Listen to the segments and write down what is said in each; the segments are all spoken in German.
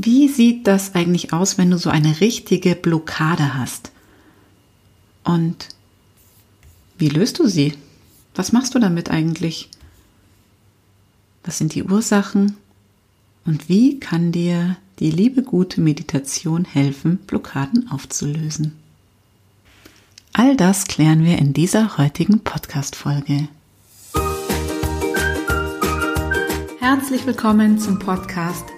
Wie sieht das eigentlich aus, wenn du so eine richtige Blockade hast? Und wie löst du sie? Was machst du damit eigentlich? Was sind die Ursachen? Und wie kann dir die liebe gute Meditation helfen, Blockaden aufzulösen? All das klären wir in dieser heutigen Podcast-Folge. Herzlich willkommen zum Podcast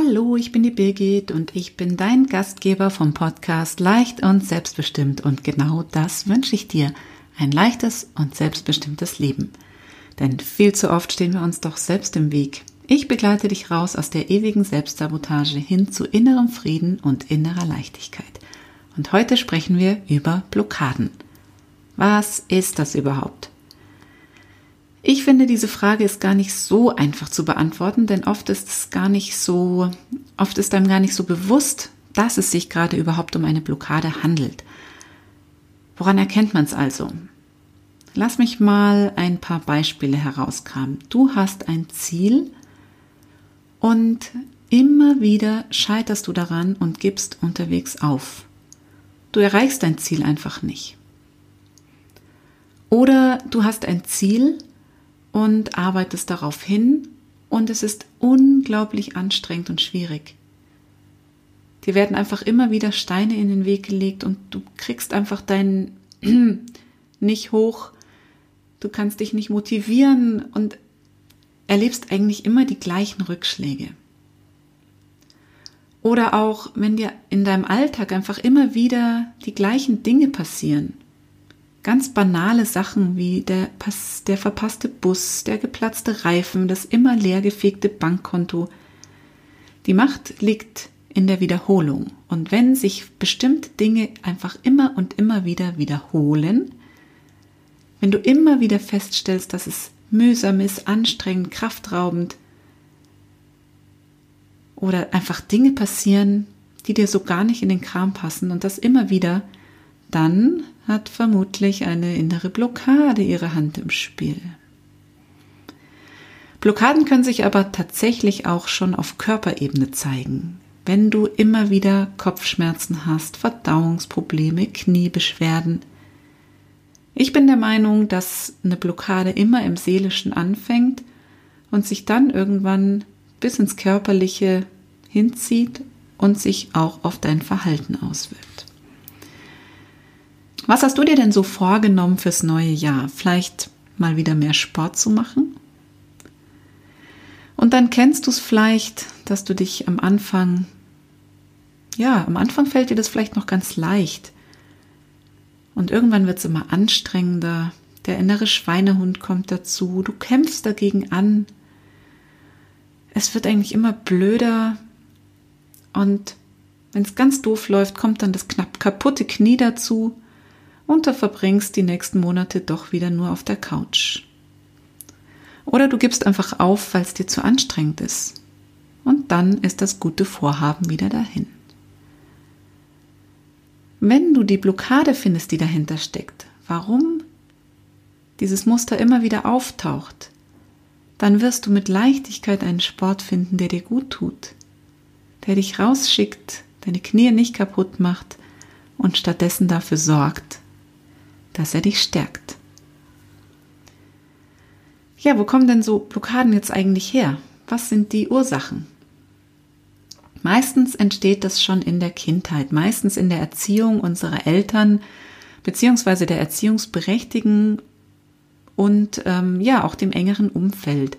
Hallo, ich bin die Birgit und ich bin dein Gastgeber vom Podcast Leicht und Selbstbestimmt und genau das wünsche ich dir, ein leichtes und selbstbestimmtes Leben. Denn viel zu oft stehen wir uns doch selbst im Weg. Ich begleite dich raus aus der ewigen Selbstsabotage hin zu innerem Frieden und innerer Leichtigkeit. Und heute sprechen wir über Blockaden. Was ist das überhaupt? Ich finde, diese Frage ist gar nicht so einfach zu beantworten, denn oft ist es gar nicht so, oft ist einem gar nicht so bewusst, dass es sich gerade überhaupt um eine Blockade handelt. Woran erkennt man es also? Lass mich mal ein paar Beispiele herauskramen. Du hast ein Ziel und immer wieder scheiterst du daran und gibst unterwegs auf. Du erreichst dein Ziel einfach nicht. Oder du hast ein Ziel und arbeitest darauf hin und es ist unglaublich anstrengend und schwierig. Dir werden einfach immer wieder Steine in den Weg gelegt und du kriegst einfach deinen nicht hoch, du kannst dich nicht motivieren und erlebst eigentlich immer die gleichen Rückschläge. Oder auch, wenn dir in deinem Alltag einfach immer wieder die gleichen Dinge passieren. Ganz banale Sachen wie der, der verpasste Bus, der geplatzte Reifen, das immer leergefegte Bankkonto. Die Macht liegt in der Wiederholung. Und wenn sich bestimmte Dinge einfach immer und immer wieder wiederholen, wenn du immer wieder feststellst, dass es mühsam ist, anstrengend, kraftraubend, oder einfach Dinge passieren, die dir so gar nicht in den Kram passen und das immer wieder, dann hat vermutlich eine innere Blockade ihre Hand im Spiel. Blockaden können sich aber tatsächlich auch schon auf Körperebene zeigen. Wenn du immer wieder Kopfschmerzen hast, Verdauungsprobleme, Kniebeschwerden. Ich bin der Meinung, dass eine Blockade immer im Seelischen anfängt und sich dann irgendwann bis ins Körperliche hinzieht und sich auch auf dein Verhalten auswirkt. Was hast du dir denn so vorgenommen fürs neue Jahr? Vielleicht mal wieder mehr Sport zu machen? Und dann kennst du es vielleicht, dass du dich am Anfang, ja, am Anfang fällt dir das vielleicht noch ganz leicht. Und irgendwann wird es immer anstrengender. Der innere Schweinehund kommt dazu. Du kämpfst dagegen an es wird eigentlich immer blöder und wenn es ganz doof läuft, kommt dann das knapp kaputte Knie dazu und du verbringst die nächsten Monate doch wieder nur auf der Couch. Oder du gibst einfach auf, weil es dir zu anstrengend ist. Und dann ist das gute Vorhaben wieder dahin. Wenn du die Blockade findest, die dahinter steckt, warum dieses Muster immer wieder auftaucht, dann wirst du mit Leichtigkeit einen Sport finden, der dir gut tut, der dich rausschickt, deine Knie nicht kaputt macht und stattdessen dafür sorgt, dass er dich stärkt. Ja, wo kommen denn so Blockaden jetzt eigentlich her? Was sind die Ursachen? Meistens entsteht das schon in der Kindheit, meistens in der Erziehung unserer Eltern beziehungsweise der Erziehungsberechtigten und ähm, ja auch dem engeren Umfeld.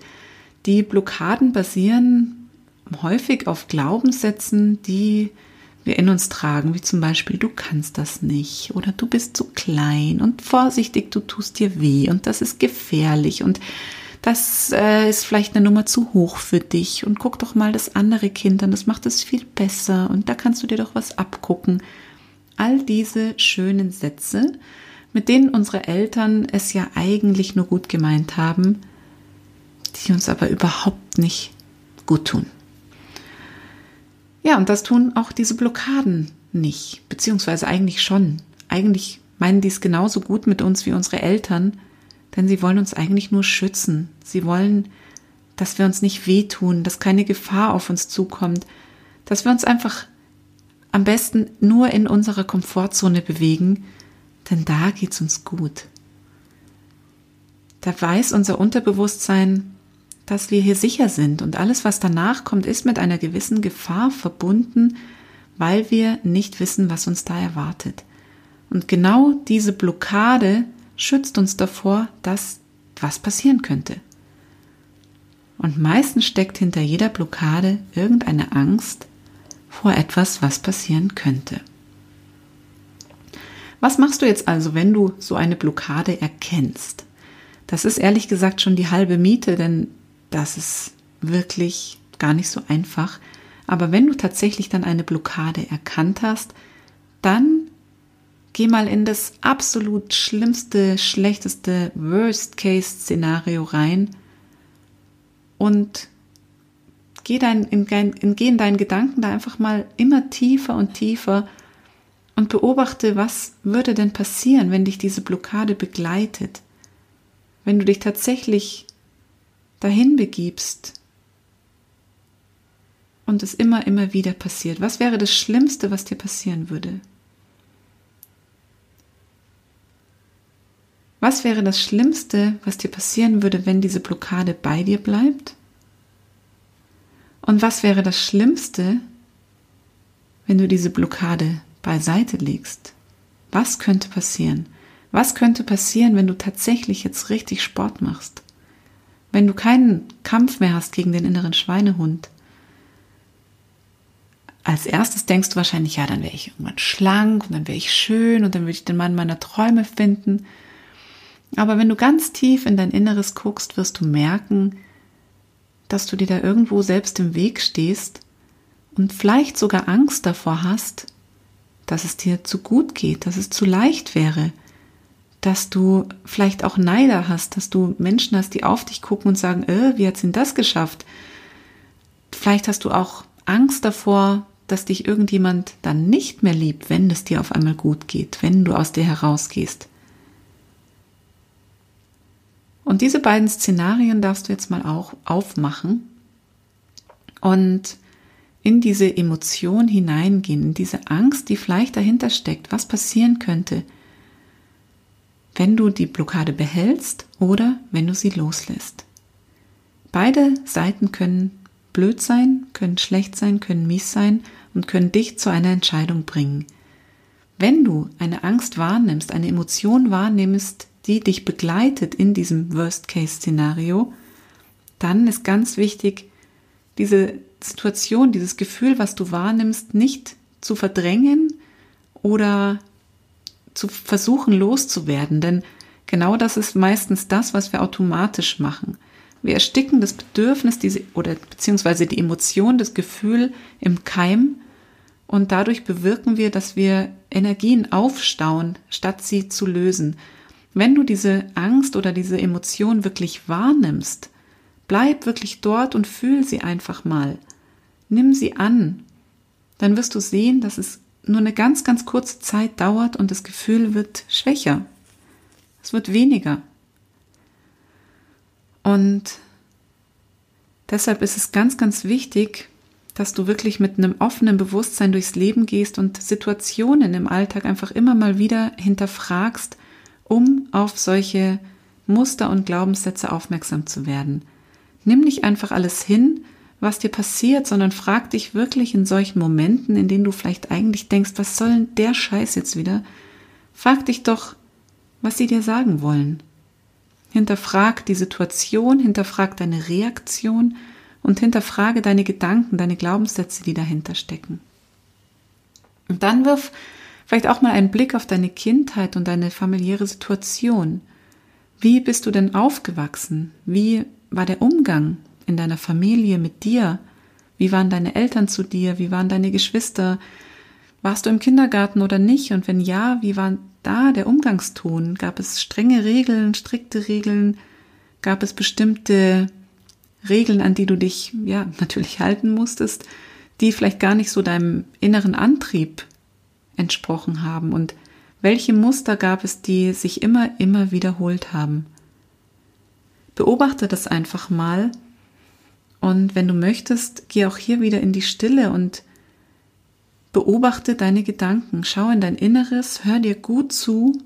Die Blockaden basieren häufig auf Glaubenssätzen, die wir in uns tragen, wie zum Beispiel du kannst das nicht oder du bist zu klein und vorsichtig, du tust dir weh und das ist gefährlich und das äh, ist vielleicht eine Nummer zu hoch für dich und guck doch mal das andere Kind an, das macht es viel besser und da kannst du dir doch was abgucken. All diese schönen Sätze, mit denen unsere Eltern es ja eigentlich nur gut gemeint haben, die uns aber überhaupt nicht gut tun. Ja, und das tun auch diese Blockaden nicht, beziehungsweise eigentlich schon. Eigentlich meinen die es genauso gut mit uns wie unsere Eltern, denn sie wollen uns eigentlich nur schützen. Sie wollen, dass wir uns nicht wehtun, dass keine Gefahr auf uns zukommt, dass wir uns einfach am besten nur in unserer Komfortzone bewegen, denn da geht's uns gut. Da weiß unser Unterbewusstsein, dass wir hier sicher sind und alles, was danach kommt, ist mit einer gewissen Gefahr verbunden, weil wir nicht wissen, was uns da erwartet. Und genau diese Blockade schützt uns davor, dass was passieren könnte. Und meistens steckt hinter jeder Blockade irgendeine Angst vor etwas, was passieren könnte. Was machst du jetzt also, wenn du so eine Blockade erkennst? Das ist ehrlich gesagt schon die halbe Miete, denn das ist wirklich gar nicht so einfach. Aber wenn du tatsächlich dann eine Blockade erkannt hast, dann geh mal in das absolut schlimmste, schlechteste Worst-Case-Szenario rein und geh, dein, in, in, geh in deinen Gedanken da einfach mal immer tiefer und tiefer und beobachte, was würde denn passieren, wenn dich diese Blockade begleitet, wenn du dich tatsächlich dahin begibst und es immer, immer wieder passiert. Was wäre das Schlimmste, was dir passieren würde? Was wäre das Schlimmste, was dir passieren würde, wenn diese Blockade bei dir bleibt? Und was wäre das Schlimmste, wenn du diese Blockade beiseite legst? Was könnte passieren? Was könnte passieren, wenn du tatsächlich jetzt richtig Sport machst? Wenn du keinen Kampf mehr hast gegen den inneren Schweinehund? Als erstes denkst du wahrscheinlich, ja, dann wäre ich irgendwann schlank und dann wäre ich schön und dann würde ich den Mann meiner Träume finden. Aber wenn du ganz tief in dein Inneres guckst, wirst du merken, dass du dir da irgendwo selbst im Weg stehst und vielleicht sogar Angst davor hast, dass es dir zu gut geht, dass es zu leicht wäre, dass du vielleicht auch Neider hast, dass du Menschen hast, die auf dich gucken und sagen, äh, wie hat sie denn das geschafft? Vielleicht hast du auch Angst davor, dass dich irgendjemand dann nicht mehr liebt, wenn es dir auf einmal gut geht, wenn du aus dir herausgehst. Und diese beiden Szenarien darfst du jetzt mal auch aufmachen und in diese Emotion hineingehen, in diese Angst, die vielleicht dahinter steckt, was passieren könnte, wenn du die Blockade behältst oder wenn du sie loslässt. Beide Seiten können blöd sein, können schlecht sein, können mies sein und können dich zu einer Entscheidung bringen. Wenn du eine Angst wahrnimmst, eine Emotion wahrnimmst, die dich begleitet in diesem Worst-Case-Szenario, dann ist ganz wichtig, diese Situation, dieses Gefühl, was du wahrnimmst, nicht zu verdrängen oder zu versuchen loszuwerden, denn genau das ist meistens das, was wir automatisch machen. Wir ersticken das Bedürfnis diese, oder beziehungsweise die Emotion, das Gefühl im Keim und dadurch bewirken wir, dass wir Energien aufstauen, statt sie zu lösen. Wenn du diese Angst oder diese Emotion wirklich wahrnimmst, bleib wirklich dort und fühl sie einfach mal. Nimm sie an. Dann wirst du sehen, dass es nur eine ganz, ganz kurze Zeit dauert und das Gefühl wird schwächer. Es wird weniger. Und deshalb ist es ganz, ganz wichtig, dass du wirklich mit einem offenen Bewusstsein durchs Leben gehst und Situationen im Alltag einfach immer mal wieder hinterfragst, um auf solche Muster und Glaubenssätze aufmerksam zu werden. Nimm nicht einfach alles hin, was dir passiert, sondern frag dich wirklich in solchen Momenten, in denen du vielleicht eigentlich denkst, was soll denn der Scheiß jetzt wieder? Frag dich doch, was sie dir sagen wollen. Hinterfrag die Situation, hinterfrag deine Reaktion und hinterfrage deine Gedanken, deine Glaubenssätze, die dahinter stecken. Und dann wirf Vielleicht auch mal einen Blick auf deine Kindheit und deine familiäre Situation. Wie bist du denn aufgewachsen? Wie war der Umgang in deiner Familie mit dir? Wie waren deine Eltern zu dir? Wie waren deine Geschwister? Warst du im Kindergarten oder nicht? Und wenn ja, wie war da der Umgangston? Gab es strenge Regeln, strikte Regeln? Gab es bestimmte Regeln, an die du dich ja natürlich halten musstest, die vielleicht gar nicht so deinem inneren Antrieb entsprochen haben? Und welche Muster gab es, die sich immer, immer wiederholt haben? Beobachte das einfach mal und wenn du möchtest, geh auch hier wieder in die Stille und beobachte deine Gedanken. Schau in dein Inneres, hör dir gut zu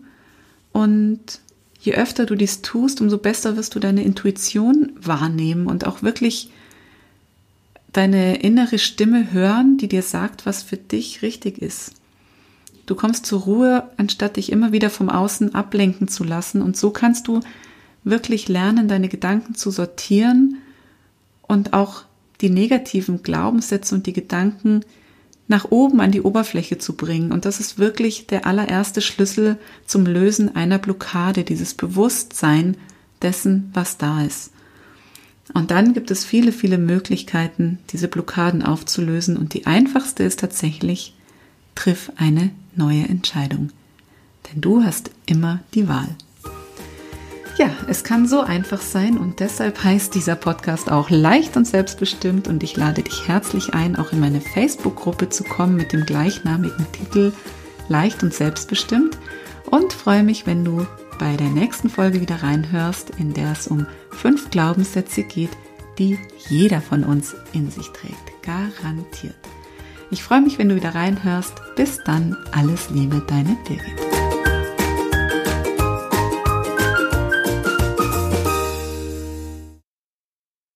und je öfter du dies tust, umso besser wirst du deine Intuition wahrnehmen und auch wirklich deine innere Stimme hören, die dir sagt, was für dich richtig ist. Du kommst zur Ruhe, anstatt dich immer wieder vom Außen ablenken zu lassen. Und so kannst du wirklich lernen, deine Gedanken zu sortieren und auch die negativen Glaubenssätze und die Gedanken nach oben an die Oberfläche zu bringen. Und das ist wirklich der allererste Schlüssel zum Lösen einer Blockade, dieses Bewusstsein dessen, was da ist. Und dann gibt es viele, viele Möglichkeiten, diese Blockaden aufzulösen. Und die einfachste ist tatsächlich, triff eine neue Entscheidung. Denn du hast immer die Wahl. Ja, es kann so einfach sein und deshalb heißt dieser Podcast auch leicht und selbstbestimmt und ich lade dich herzlich ein, auch in meine Facebook-Gruppe zu kommen mit dem gleichnamigen Titel Leicht und selbstbestimmt und freue mich, wenn du bei der nächsten Folge wieder reinhörst, in der es um fünf Glaubenssätze geht, die jeder von uns in sich trägt. Garantiert. Ich freue mich, wenn du wieder reinhörst. Bis dann, alles Liebe, deine Birgit.